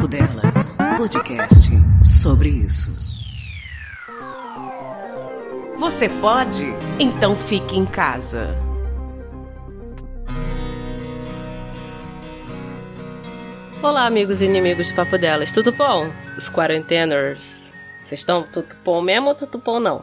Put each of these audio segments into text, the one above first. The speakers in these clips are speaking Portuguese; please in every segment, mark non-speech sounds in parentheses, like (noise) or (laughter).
Papo Delas, podcast sobre isso. Você pode? Então fique em casa. Olá, amigos e inimigos do Papo Delas, tudo bom? Os quarenteners. Vocês estão tudo bom mesmo ou tudo bom não?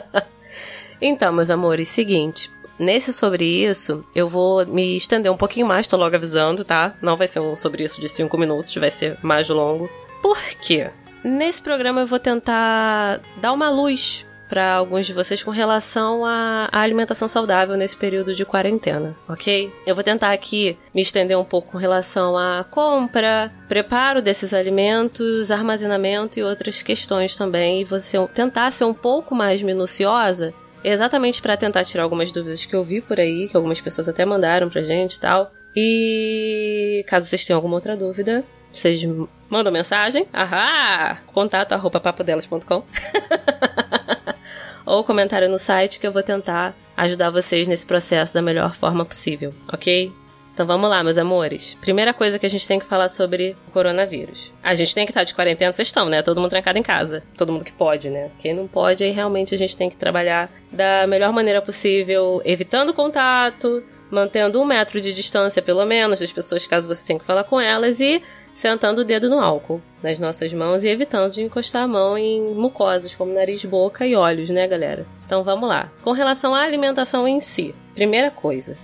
(laughs) então, meus amores, seguinte. Nesse sobre isso, eu vou me estender um pouquinho mais, tô logo avisando, tá? Não vai ser um sobre isso de 5 minutos, vai ser mais longo. Por quê? Nesse programa eu vou tentar dar uma luz para alguns de vocês com relação à, alimentação saudável nesse período de quarentena, ok? Eu vou tentar aqui me estender um pouco com relação à compra, preparo desses alimentos, armazenamento e outras questões também, e você tentar ser um pouco mais minuciosa exatamente para tentar tirar algumas dúvidas que eu vi por aí, que algumas pessoas até mandaram pra gente e tal. E caso vocês tenham alguma outra dúvida, vocês mandam mensagem, ahá, contato arroba papodelas.com (laughs) ou comentário no site que eu vou tentar ajudar vocês nesse processo da melhor forma possível, ok? Então vamos lá, meus amores. Primeira coisa que a gente tem que falar sobre o coronavírus. A gente tem que estar de quarentena, vocês estão, né? Todo mundo trancado em casa. Todo mundo que pode, né? Quem não pode, aí realmente a gente tem que trabalhar da melhor maneira possível, evitando contato, mantendo um metro de distância, pelo menos, das pessoas, caso você tenha que falar com elas, e sentando o dedo no álcool nas nossas mãos e evitando de encostar a mão em mucosas como nariz, boca e olhos, né, galera? Então vamos lá. Com relação à alimentação em si, primeira coisa,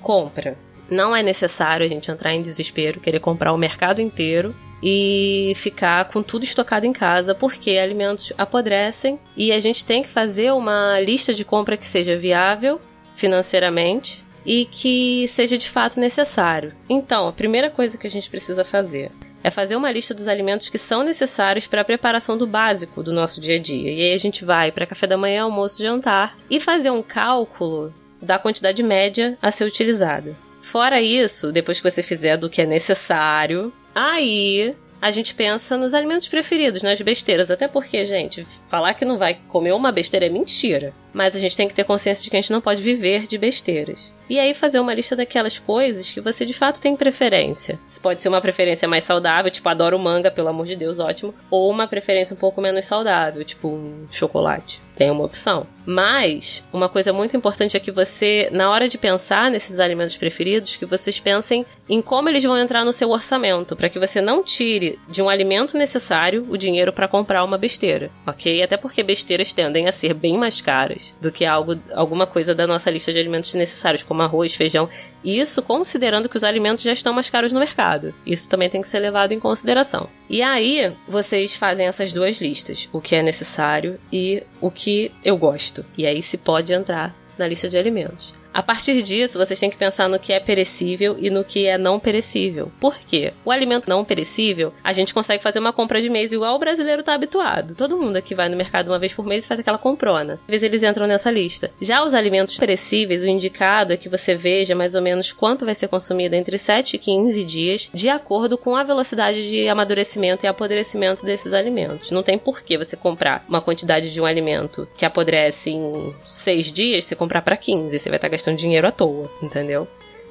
compra. Não é necessário a gente entrar em desespero, querer comprar o mercado inteiro e ficar com tudo estocado em casa, porque alimentos apodrecem e a gente tem que fazer uma lista de compra que seja viável financeiramente e que seja de fato necessário. Então, a primeira coisa que a gente precisa fazer é fazer uma lista dos alimentos que são necessários para a preparação do básico do nosso dia a dia. E aí a gente vai para café da manhã, almoço, jantar e fazer um cálculo da quantidade média a ser utilizada. Fora isso, depois que você fizer do que é necessário, aí a gente pensa nos alimentos preferidos, nas besteiras. Até porque, gente, falar que não vai comer uma besteira é mentira. Mas a gente tem que ter consciência de que a gente não pode viver de besteiras. E aí fazer uma lista daquelas coisas que você de fato tem preferência. Isso pode ser uma preferência mais saudável, tipo, adoro manga, pelo amor de Deus, ótimo. Ou uma preferência um pouco menos saudável, tipo um chocolate. Tem uma opção. Mas, uma coisa muito importante é que você, na hora de pensar nesses alimentos preferidos, que vocês pensem em como eles vão entrar no seu orçamento, para que você não tire de um alimento necessário o dinheiro para comprar uma besteira, ok? Até porque besteiras tendem a ser bem mais caras do que algo, alguma coisa da nossa lista de alimentos necessários, como arroz, feijão. Isso considerando que os alimentos já estão mais caros no mercado. Isso também tem que ser levado em consideração. E aí, vocês fazem essas duas listas: o que é necessário e o que eu gosto. E aí se pode entrar na lista de alimentos. A partir disso, vocês têm que pensar no que é perecível e no que é não perecível. Por quê? O alimento não perecível, a gente consegue fazer uma compra de mês igual o brasileiro está habituado. Todo mundo aqui vai no mercado uma vez por mês e faz aquela comprona. Às vezes eles entram nessa lista. Já os alimentos perecíveis, o indicado é que você veja mais ou menos quanto vai ser consumido entre 7 e 15 dias, de acordo com a velocidade de amadurecimento e apodrecimento desses alimentos. Não tem por que você comprar uma quantidade de um alimento que apodrece em 6 dias, você comprar para 15. Você vai estar gastando dinheiro à toa, entendeu?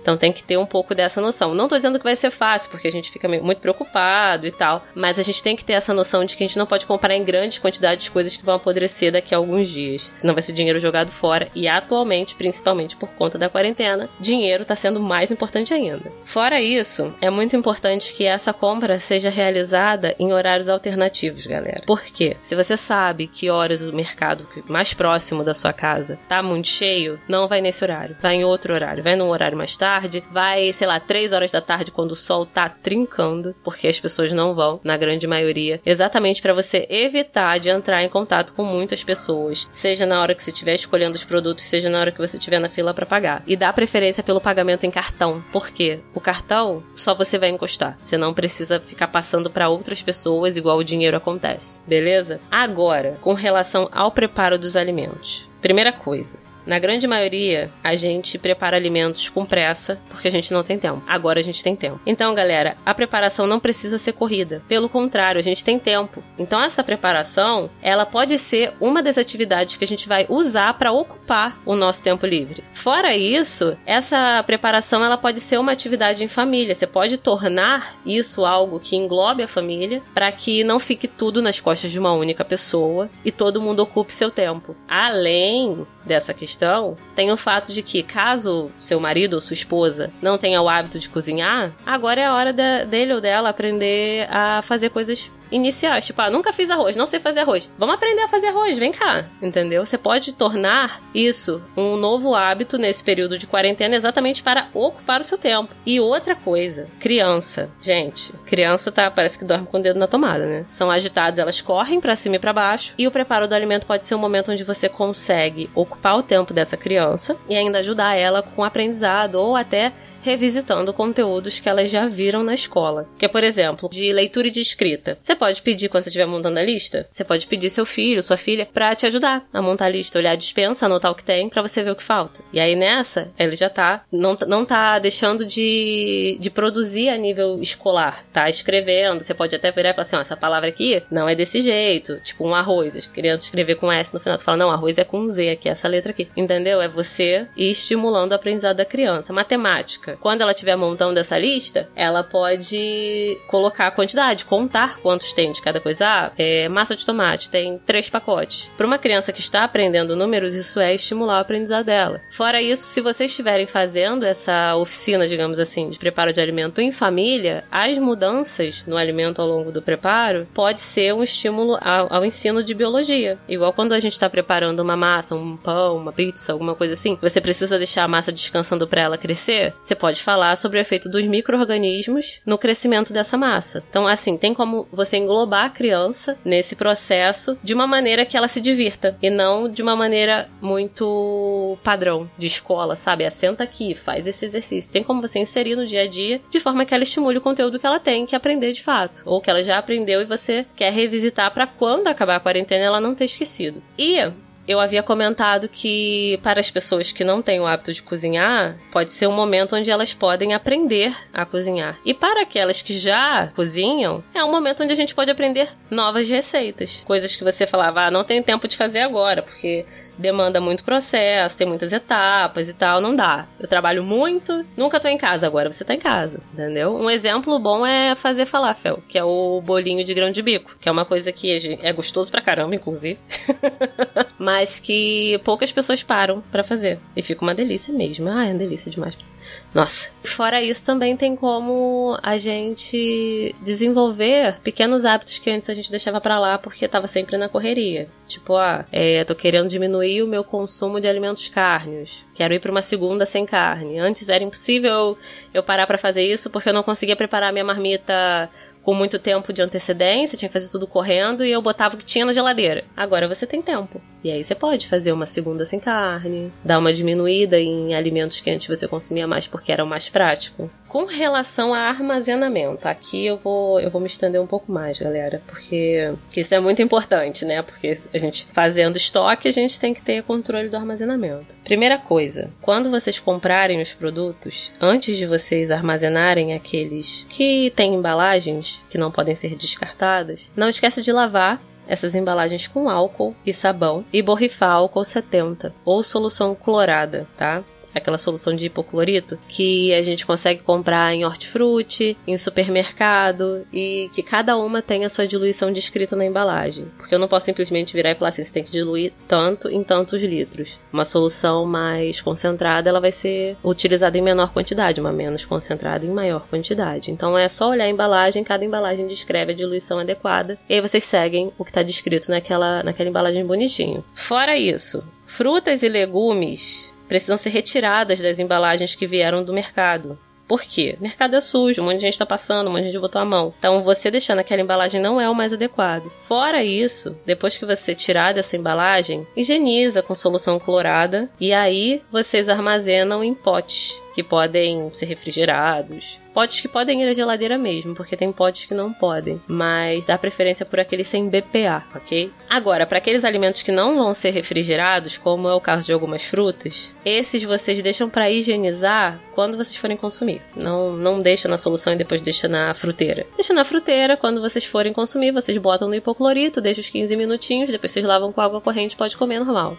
Então tem que ter um pouco dessa noção. Não tô dizendo que vai ser fácil, porque a gente fica muito preocupado e tal, mas a gente tem que ter essa noção de que a gente não pode comprar em grandes quantidades coisas que vão apodrecer daqui a alguns dias, senão vai ser dinheiro jogado fora e atualmente, principalmente por conta da quarentena, dinheiro tá sendo mais importante ainda. Fora isso, é muito importante que essa compra seja realizada em horários alternativos, galera. Por quê? Se você sabe que horas o mercado mais próximo da sua casa tá muito cheio, não vai nesse horário, vai em outro horário, vai num horário mais tarde tarde, vai, sei lá, 3 horas da tarde quando o sol tá trincando, porque as pessoas não vão, na grande maioria, exatamente para você evitar de entrar em contato com muitas pessoas, seja na hora que você estiver escolhendo os produtos, seja na hora que você estiver na fila para pagar. E dá preferência pelo pagamento em cartão, porque o cartão só você vai encostar, você não precisa ficar passando para outras pessoas igual o dinheiro acontece, beleza? Agora, com relação ao preparo dos alimentos. Primeira coisa, Na grande maioria, a gente prepara alimentos com pressa porque a gente não tem tempo. Agora a gente tem tempo. Então, galera, a preparação não precisa ser corrida. Pelo contrário, a gente tem tempo. Então, essa preparação, ela pode ser uma das atividades que a gente vai usar para ocupar o nosso tempo livre. Fora isso, essa preparação ela pode ser uma atividade em família. Você pode tornar isso algo que englobe a família para que não fique tudo nas costas de uma única pessoa e todo mundo ocupe seu tempo. Além dessa questão, tem o fato de que, caso seu marido ou sua esposa não tenha o hábito de cozinhar, agora é a hora da, dele ou dela aprender a fazer coisas iniciais. Tipo, ah, nunca fiz arroz, não sei fazer arroz. Vamos aprender a fazer arroz, vem cá. Entendeu? Você pode tornar isso um novo hábito nesse período de quarentena exatamente para ocupar o seu tempo. E outra coisa, criança. Gente, criança tá, parece que dorme com o dedo na tomada, né? São agitadas, elas correm para cima e para baixo. E o preparo do alimento pode ser um momento onde você consegue ocupar o tempo dessa criança e ainda ajudar ela com o aprendizado ou até revisitando conteúdos que elas já viram na escola. Que é, por exemplo, de leitura e de escrita. Você pode pedir quando você estiver montando a lista, você pode pedir seu filho, sua filha, para te ajudar a montar a lista, olhar a dispensa, anotar o que tem, para você ver o que falta. E aí nessa, ele já tá, não, não tá deixando de, de produzir a nível escolar, tá escrevendo. Você pode até virar e falar assim: ó, essa palavra aqui não é desse jeito, tipo um arroz. As crianças escrever com S no final, tu fala, não, arroz é com Z aqui, essa letra aqui. Entendeu? É você ir estimulando o aprendizado da criança. Matemática quando ela estiver montando essa lista, ela pode colocar a quantidade, contar quantos tem de cada coisa. Ah, é, massa de tomate tem três pacotes. Para uma criança que está aprendendo números, isso é estimular o aprendizado dela. Fora isso, se vocês estiverem fazendo essa oficina, digamos assim, de preparo de alimento em família, as mudanças no alimento ao longo do preparo pode ser um estímulo ao, ao ensino de biologia. Igual quando a gente está preparando uma massa, um pão, uma pizza, alguma coisa assim, você precisa deixar a massa descansando para ela crescer. Você pode falar sobre o efeito dos micro-organismos no crescimento dessa massa. Então, assim, tem como você englobar a criança nesse processo de uma maneira que ela se divirta e não de uma maneira muito padrão de escola, sabe? Assenta aqui, faz esse exercício. Tem como você inserir no dia a dia de forma que ela estimule o conteúdo que ela tem que aprender de fato, ou que ela já aprendeu e você quer revisitar para quando acabar a quarentena ela não ter esquecido. E eu havia comentado que para as pessoas que não têm o hábito de cozinhar, pode ser um momento onde elas podem aprender a cozinhar. E para aquelas que já cozinham, é um momento onde a gente pode aprender novas receitas. Coisas que você falava, ah, não tenho tempo de fazer agora, porque demanda muito processo, tem muitas etapas e tal, não dá. Eu trabalho muito, nunca tô em casa, agora você tá em casa, entendeu? Um exemplo bom é fazer falafel, que é o bolinho de grão de bico, que é uma coisa que é gostoso pra caramba, inclusive, (laughs) mas que poucas pessoas param para fazer. E fica uma delícia mesmo. Ah, é uma delícia demais. Nossa. Fora isso, também tem como a gente desenvolver pequenos hábitos que antes a gente deixava para lá porque tava sempre na correria. Tipo, ah, é, tô querendo diminuir o meu consumo de alimentos carnes. Quero ir para uma segunda sem carne. Antes era impossível eu parar para fazer isso porque eu não conseguia preparar minha marmita com muito tempo de antecedência, tinha que fazer tudo correndo e eu botava o que tinha na geladeira. Agora você tem tempo. E aí você pode fazer uma segunda sem carne, dar uma diminuída em alimentos que antes você consumia mais porque era mais prático. Com relação a armazenamento, aqui eu vou, eu vou me estender um pouco mais, galera, porque isso é muito importante, né? Porque a gente fazendo estoque, a gente tem que ter controle do armazenamento. Primeira coisa, quando vocês comprarem os produtos, antes de vocês armazenarem aqueles que têm embalagens que não podem ser descartadas, não esqueça de lavar essas embalagens com álcool e sabão e borrifar álcool 70 ou solução clorada, tá? Aquela solução de hipoclorito, que a gente consegue comprar em hortifruti, em supermercado e que cada uma tem a sua diluição descrita na embalagem. Porque eu não posso simplesmente virar e falar assim, você tem que diluir tanto em tantos litros. Uma solução mais concentrada, ela vai ser utilizada em menor quantidade, uma menos concentrada em maior quantidade. Então é só olhar a embalagem, cada embalagem descreve a diluição adequada e aí vocês seguem o que está descrito naquela, naquela embalagem bonitinho. Fora isso, frutas e legumes precisam ser retiradas das embalagens que vieram do mercado. Por quê? O mercado é sujo, um monte de gente está passando, um monte de gente botou a mão. Então, você deixando aquela embalagem não é o mais adequado. Fora isso, depois que você tirar dessa embalagem, higieniza com solução clorada e aí vocês armazenam em potes que podem ser refrigerados. Potes que podem ir à geladeira mesmo, porque tem potes que não podem. Mas dá preferência por aqueles sem BPA, ok? Agora, para aqueles alimentos que não vão ser refrigerados, como é o caso de algumas frutas, esses vocês deixam para higienizar quando vocês forem consumir. Não, não deixa na solução e depois deixa na fruteira. Deixa na fruteira, quando vocês forem consumir, vocês botam no hipoclorito, deixa os 15 minutinhos, depois vocês lavam com água corrente, pode comer normal.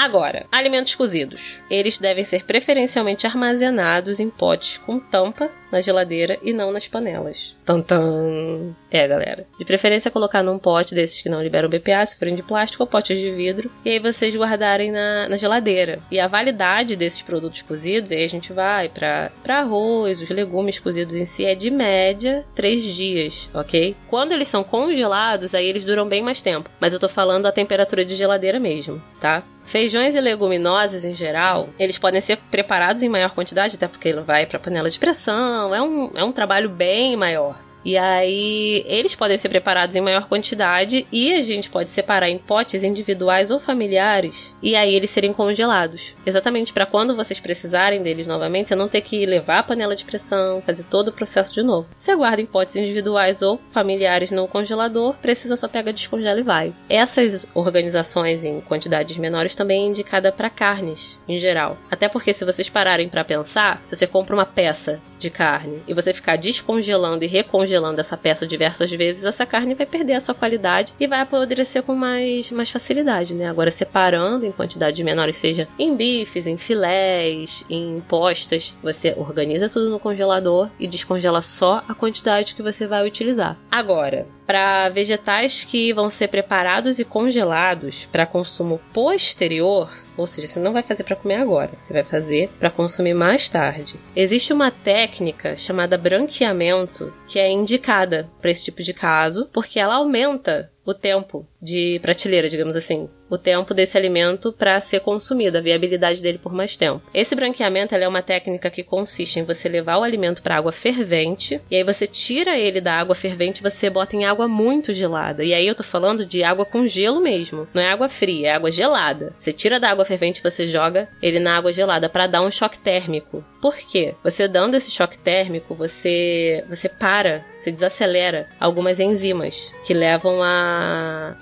Agora, alimentos cozidos. Eles devem ser preferencialmente armazenados em potes com tampa na geladeira e não nas panelas. Tantan! É, galera. De preferência colocar num pote desses que não liberam BPA, se forem de plástico ou potes de vidro, e aí vocês guardarem na, na geladeira. E a validade desses produtos cozidos, aí a gente vai para arroz, os legumes cozidos em si, é de média 3 dias, ok? Quando eles são congelados, aí eles duram bem mais tempo. Mas eu tô falando a temperatura de geladeira mesmo, tá? Feijões e leguminosas em geral, eles podem ser preparados em maior quantidade, até porque ele vai para panela de pressão, é um, é um trabalho bem maior. E aí eles podem ser preparados em maior quantidade e a gente pode separar em potes individuais ou familiares e aí eles serem congelados. Exatamente para quando vocês precisarem deles novamente, você não ter que levar a panela de pressão, fazer todo o processo de novo. Você guarda em potes individuais ou familiares no congelador, precisa só pega, descongela e vai. Essas organizações em quantidades menores também é indicada para carnes em geral. Até porque se vocês pararem para pensar, você compra uma peça de carne e você ficar descongelando e recongelando essa peça diversas vezes, essa carne vai perder a sua qualidade e vai apodrecer com mais, mais facilidade, né? Agora, separando em quantidades menores, seja em bifes, em filés, em postas, você organiza tudo no congelador e descongela só a quantidade que você vai utilizar. Agora, para vegetais que vão ser preparados e congelados para consumo posterior, ou seja, você não vai fazer para comer agora, você vai fazer para consumir mais tarde. Existe uma técnica chamada branqueamento que é indicada para esse tipo de caso, porque ela aumenta o tempo de prateleira, digamos assim o tempo desse alimento para ser consumido, a viabilidade dele por mais tempo. Esse branqueamento é uma técnica que consiste em você levar o alimento para água fervente e aí você tira ele da água fervente e você bota em água muito gelada. E aí eu tô falando de água com gelo mesmo, não é água fria, é água gelada. Você tira da água fervente você joga ele na água gelada para dar um choque térmico. Por quê? Você dando esse choque térmico, você você para, você desacelera algumas enzimas que levam a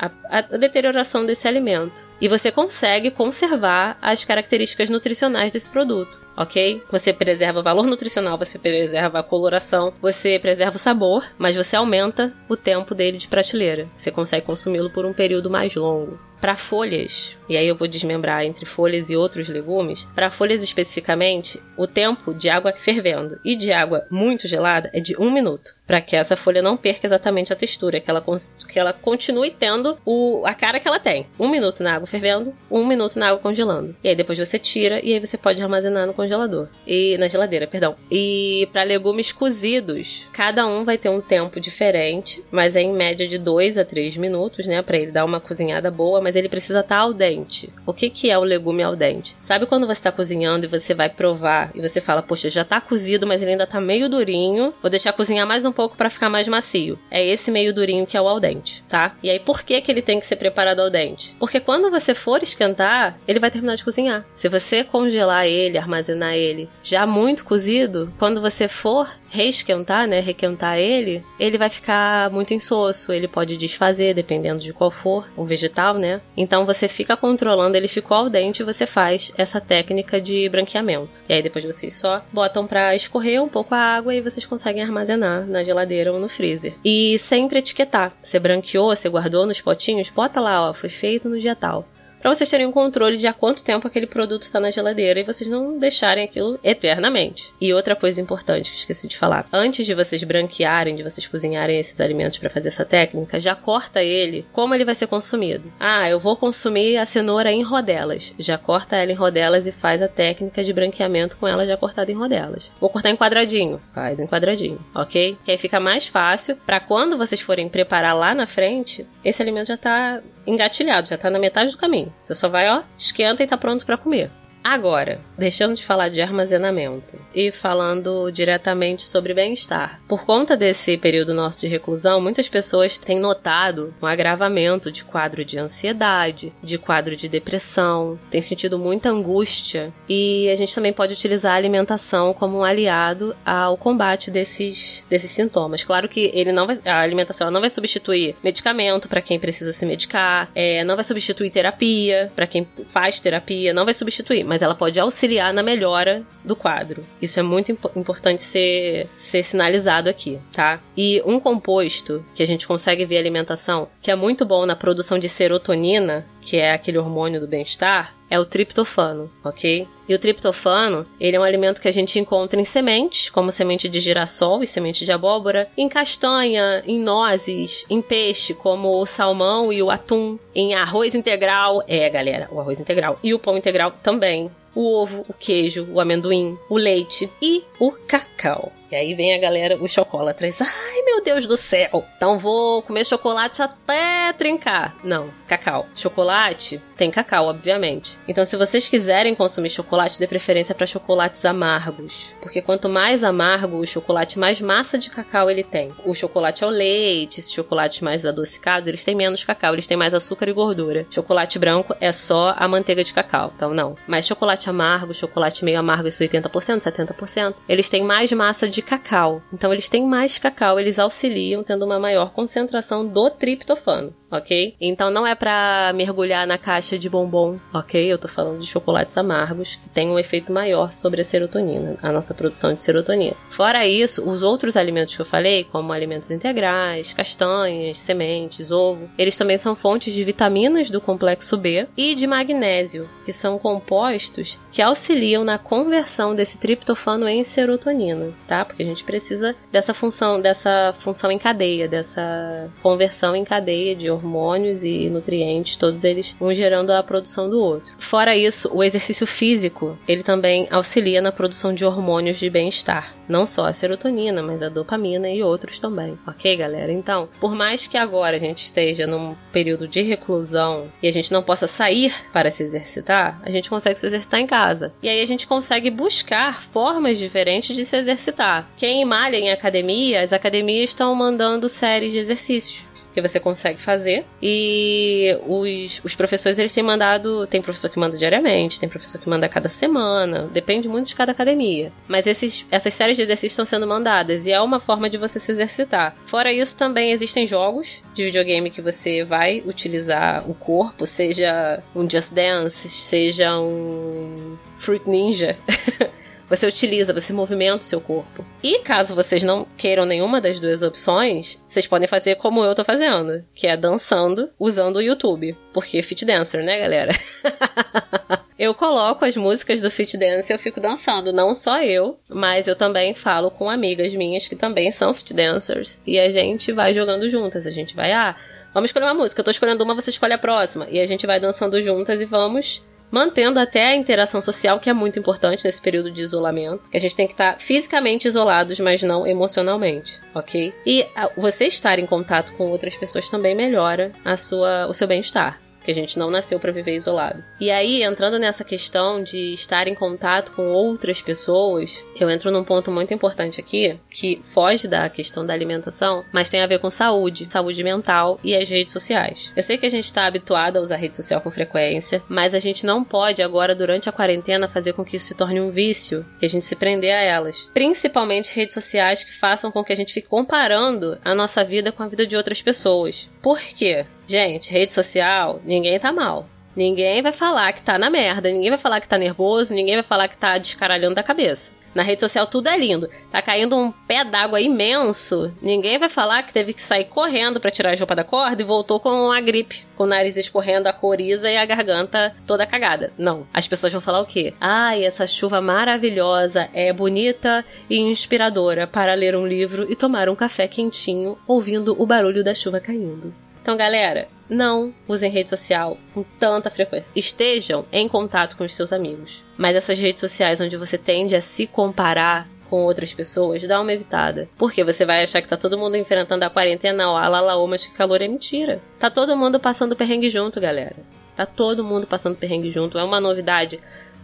deterioração desse alimento e você consegue conservar as características nutricionais desse produto ok? Você preserva o valor nutricional, você preserva a coloração, você preserva o sabor, mas você aumenta o tempo dele de prateleira. Você consegue consumi-lo por um período mais longo. Para folhas, e aí eu vou desmembrar entre folhas e outros legumes, para folhas especificamente, o tempo de água fervendo e de água muito gelada é de um minuto, para que essa folha não perca exatamente a textura, que ela, que ela continue tendo o, a cara que ela tem. Um minuto na água fervendo, um minuto na água congelando. E aí depois você tira e aí você pode armazenar no congelador. E na geladeira, perdão. E para legumes cozidos, cada um vai ter um tempo diferente, mas é em média de 2 a 3 minutos, né, para ele dar uma cozinhada boa, mas ele precisa estar tá al dente. O que que é o legume al dente? Sabe quando você está cozinhando e você vai provar e você fala, poxa, já tá cozido, mas ele ainda tá meio durinho, vou deixar cozinhar mais um pouco para ficar mais macio. É esse meio durinho que é o al dente, tá? E aí por que que ele tem que ser preparado al dente? Porque quando você for esquentar, ele vai terminar de cozinhar. Se você congelar ele, armazenar ele já muito cozido, quando você for reesquentar, né, requentar ele, ele vai ficar muito insosso, ele pode desfazer dependendo de qual for o vegetal, né? Então você fica controlando, ele ficou al dente você faz essa técnica de branqueamento. E aí depois vocês só botam para escorrer um pouco a água e vocês conseguem armazenar na geladeira ou no freezer. E sempre etiquetar. Você branqueou, você guardou nos potinhos, bota lá, ó, foi feito no dia tal para vocês terem um controle de há quanto tempo aquele produto está na geladeira e vocês não deixarem aquilo eternamente. E outra coisa importante que esqueci de falar: antes de vocês branquearem, de vocês cozinharem esses alimentos para fazer essa técnica, já corta ele como ele vai ser consumido. Ah, eu vou consumir a cenoura em rodelas. Já corta ela em rodelas e faz a técnica de branqueamento com ela já cortada em rodelas. Vou cortar em quadradinho, faz em quadradinho, ok? Que aí fica mais fácil para quando vocês forem preparar lá na frente, esse alimento já tá engatilhado, já tá na metade do caminho. Você só vai, ó, esquenta e tá pronto para comer. Agora, deixando de falar de armazenamento e falando diretamente sobre bem-estar. Por conta desse período nosso de reclusão, muitas pessoas têm notado um agravamento de quadro de ansiedade, de quadro de depressão, têm sentido muita angústia e a gente também pode utilizar a alimentação como um aliado ao combate desses, desses sintomas. Claro que ele não vai, a alimentação não vai substituir medicamento para quem precisa se medicar, é, não vai substituir terapia para quem faz terapia, não vai substituir, mas ela pode auxiliar na melhora do quadro. Isso é muito imp importante ser, ser sinalizado aqui, tá? E um composto que a gente consegue ver alimentação, que é muito bom na produção de serotonina, que é aquele hormônio do bem-estar, é o triptofano, ok? E o triptofano, ele é um alimento que a gente encontra em sementes, como semente de girassol e semente de abóbora, em castanha, em nozes, em peixe, como o salmão e o atum, em arroz integral, é, galera, o arroz integral, e o pão integral também, o ovo, o queijo, o amendoim, o leite e o cacau. E aí vem a galera, o chocolate, ai meu Deus do céu, então vou comer chocolate até trincar. Não, cacau. Chocolate tem cacau, obviamente. Então se vocês quiserem consumir chocolate, dê preferência para chocolates amargos, porque quanto mais amargo o chocolate, mais massa de cacau ele tem. O chocolate ao leite, esses chocolates mais adocicados, eles têm menos cacau, eles têm mais açúcar e gordura. Chocolate branco é só a manteiga de cacau, então não. Mas chocolate amargo, chocolate meio amargo, isso 80%, 70%, eles têm mais massa de de cacau. Então eles têm mais cacau, eles auxiliam tendo uma maior concentração do triptofano ok? Então não é para mergulhar na caixa de bombom, ok? Eu tô falando de chocolates amargos que têm um efeito maior sobre a serotonina, a nossa produção de serotonina. Fora isso, os outros alimentos que eu falei, como alimentos integrais, castanhas, sementes, ovo, eles também são fontes de vitaminas do complexo B e de magnésio, que são compostos que auxiliam na conversão desse triptofano em serotonina, tá? Porque a gente precisa dessa função, dessa função em cadeia, dessa conversão em cadeia de hormônios e nutrientes, todos eles um gerando a produção do outro. Fora isso, o exercício físico, ele também auxilia na produção de hormônios de bem-estar. Não só a serotonina, mas a dopamina e outros também. Ok, galera? Então, por mais que agora a gente esteja num período de reclusão e a gente não possa sair para se exercitar, a gente consegue se exercitar em casa. E aí a gente consegue buscar formas diferentes de se exercitar. Quem malha em academia, as academias estão mandando séries de exercícios que você consegue fazer. E os, os professores, eles têm mandado. Tem professor que manda diariamente, tem professor que manda cada semana. Depende muito de cada academia. Mas esses, essas séries de exercícios estão sendo mandadas e é uma forma de você se exercitar. Fora isso, também existem jogos de videogame que você vai utilizar o corpo, seja um Just Dance, seja um Fruit Ninja. (laughs) Você utiliza, você movimenta o seu corpo. E caso vocês não queiram nenhuma das duas opções, vocês podem fazer como eu tô fazendo, que é dançando usando o YouTube. Porque fit dancer, né, galera? (laughs) eu coloco as músicas do Fit Dance e eu fico dançando. Não só eu, mas eu também falo com amigas minhas que também são Fit Dancers. E a gente vai jogando juntas. A gente vai, ah, vamos escolher uma música. Eu tô escolhendo uma, você escolhe a próxima. E a gente vai dançando juntas e vamos mantendo até a interação social, que é muito importante nesse período de isolamento. Que a gente tem que estar fisicamente isolados, mas não emocionalmente, ok? E você estar em contato com outras pessoas também melhora a sua, o seu bem-estar que a gente não nasceu para viver isolado. E aí, entrando nessa questão de estar em contato com outras pessoas, eu entro num ponto muito importante aqui, que foge da questão da alimentação, mas tem a ver com saúde, saúde mental e as redes sociais. Eu sei que a gente está habituado a usar rede social com frequência, mas a gente não pode agora, durante a quarentena, fazer com que isso se torne um vício e a gente se prender a elas. Principalmente redes sociais que façam com que a gente fique comparando a nossa vida com a vida de outras pessoas. Por quê? Gente, rede social, ninguém tá mal. Ninguém vai falar que tá na merda, ninguém vai falar que tá nervoso, ninguém vai falar que tá descaralhando da cabeça. Na rede social tudo é lindo. Tá caindo um pé d'água imenso. Ninguém vai falar que teve que sair correndo para tirar a roupa da corda e voltou com a gripe, com o nariz escorrendo, a coriza e a garganta toda cagada. Não. As pessoas vão falar o quê? Ai, essa chuva maravilhosa é bonita e inspiradora para ler um livro e tomar um café quentinho ouvindo o barulho da chuva caindo. Então, galera, não usem rede social com tanta frequência. Estejam em contato com os seus amigos. Mas essas redes sociais onde você tende a se comparar com outras pessoas, dá uma evitada. Porque você vai achar que tá todo mundo enfrentando a quarentena, ó, alalaô, mas que calor é mentira. Tá todo mundo passando perrengue junto, galera. Tá todo mundo passando perrengue junto. É uma novidade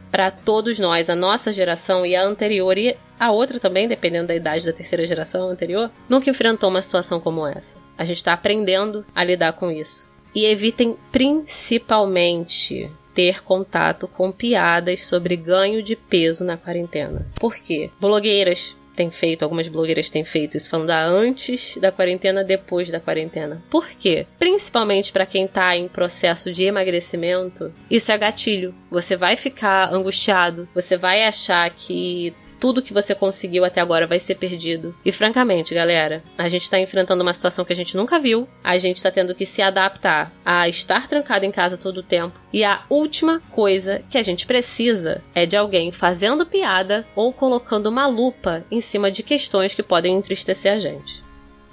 para todos nós, a nossa geração e a anterior e a outra também, dependendo da idade da terceira geração anterior, nunca enfrentou uma situação como essa. A gente está aprendendo a lidar com isso. E evitem principalmente ter contato com piadas sobre ganho de peso na quarentena. Por quê? Blogueiras têm feito, algumas blogueiras têm feito isso falando da antes da quarentena, depois da quarentena. Por quê? Principalmente para quem tá em processo de emagrecimento, isso é gatilho. Você vai ficar angustiado, você vai achar que tudo que você conseguiu até agora vai ser perdido. E francamente, galera, a gente tá enfrentando uma situação que a gente nunca viu. A gente tá tendo que se adaptar a estar trancado em casa todo o tempo. E a última coisa que a gente precisa é de alguém fazendo piada ou colocando uma lupa em cima de questões que podem entristecer a gente.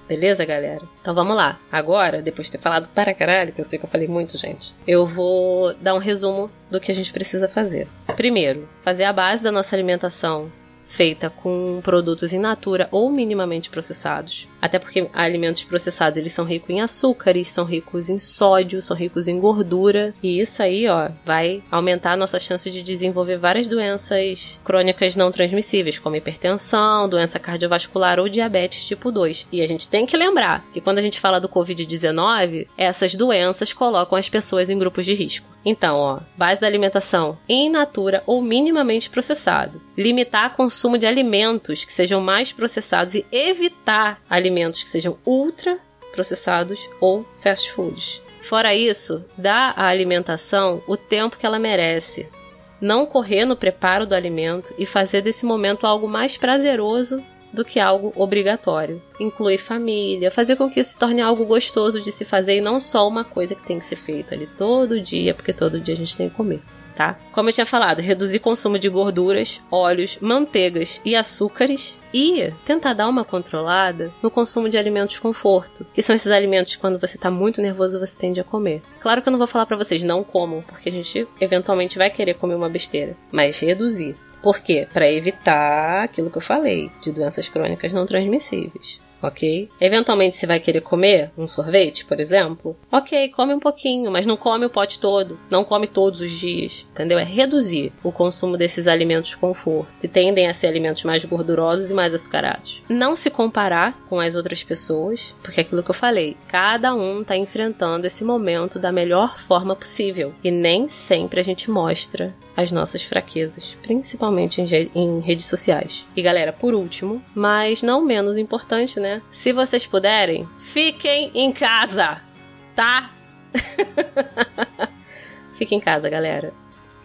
Beleza, galera? Então vamos lá. Agora, depois de ter falado para caralho, que eu sei que eu falei muito, gente, eu vou dar um resumo do que a gente precisa fazer. Primeiro, fazer a base da nossa alimentação feita com produtos in natura ou minimamente processados. Até porque alimentos processados eles são ricos em açúcares, são ricos em sódio, são ricos em gordura e isso aí, ó, vai aumentar a nossa chance de desenvolver várias doenças crônicas não transmissíveis, como hipertensão, doença cardiovascular ou diabetes tipo 2. E a gente tem que lembrar que quando a gente fala do COVID-19, essas doenças colocam as pessoas em grupos de risco. Então, ó, base da alimentação in natura ou minimamente processado. Limitar consumo consumo de alimentos que sejam mais processados e evitar alimentos que sejam ultra processados ou fast foods. Fora isso, dá à alimentação o tempo que ela merece. Não correr no preparo do alimento e fazer desse momento algo mais prazeroso do que algo obrigatório. Incluir família, fazer com que isso se torne algo gostoso de se fazer e não só uma coisa que tem que ser feita ali todo dia, porque todo dia a gente tem que comer tá? Como eu tinha falado, reduzir consumo de gorduras, óleos, manteigas e açúcares e tentar dar uma controlada no consumo de alimentos conforto, que são esses alimentos que quando você tá muito nervoso você tende a comer. Claro que eu não vou falar para vocês não comam, porque a gente eventualmente vai querer comer uma besteira, mas reduzir. Por quê? Para evitar aquilo que eu falei, de doenças crônicas não transmissíveis ok? Eventualmente você vai querer comer um sorvete, por exemplo? Ok, come um pouquinho, mas não come o pote todo. Não come todos os dias, entendeu? É reduzir o consumo desses alimentos conforto, que tendem a ser alimentos mais gordurosos e mais açucarados. Não se comparar com as outras pessoas, porque é aquilo que eu falei, cada um está enfrentando esse momento da melhor forma possível. E nem sempre a gente mostra as nossas fraquezas, principalmente em, em redes sociais. E galera, por último, mas não menos importante, né? Se vocês puderem, fiquem em casa, tá? (laughs) Fiquem em casa, galera.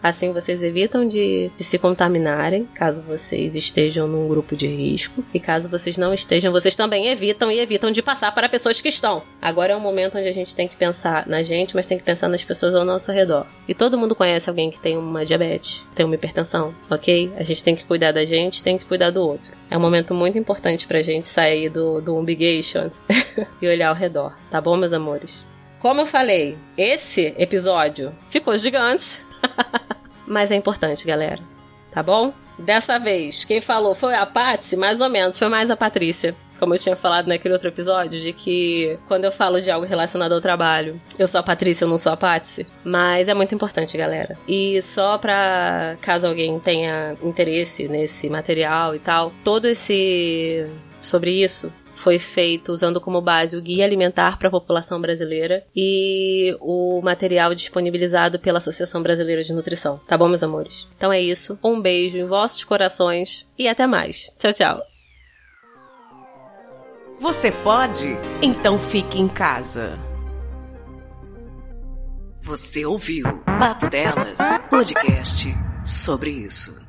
Assim vocês evitam de, de, se contaminarem, caso vocês estejam num grupo de risco. E caso vocês não estejam, vocês também evitam e evitam de passar para pessoas que estão. Agora é o momento onde a gente tem que pensar na gente, mas tem que pensar nas pessoas ao nosso redor. E todo mundo conhece alguém que tem uma diabetes, tem uma hipertensão, ok? A gente tem que cuidar da gente, tem que cuidar do outro. É um momento muito importante pra gente sair do, do umbigation (laughs) e olhar ao redor, tá bom, meus amores? Como eu falei, esse episódio ficou gigante. (laughs) Mas é importante, galera. Tá bom? Dessa vez, quem falou foi a Patsy, mais ou menos, foi mais a Patrícia. Como eu tinha falado naquele outro episódio, de que quando eu falo de algo relacionado ao trabalho, eu sou a Patrícia, eu não sou a Patsy. Mas é muito importante, galera. E só pra caso alguém tenha interesse nesse material e tal, todo esse. sobre isso, foi feito usando como base o Guia Alimentar para a População Brasileira e o material disponibilizado pela Associação Brasileira de Nutrição. Tá bom, meus amores? Então é isso. Um beijo em vossos corações e até mais. Tchau, tchau. Você pode? Então fique em casa. Você ouviu Papo Delas, podcast sobre isso.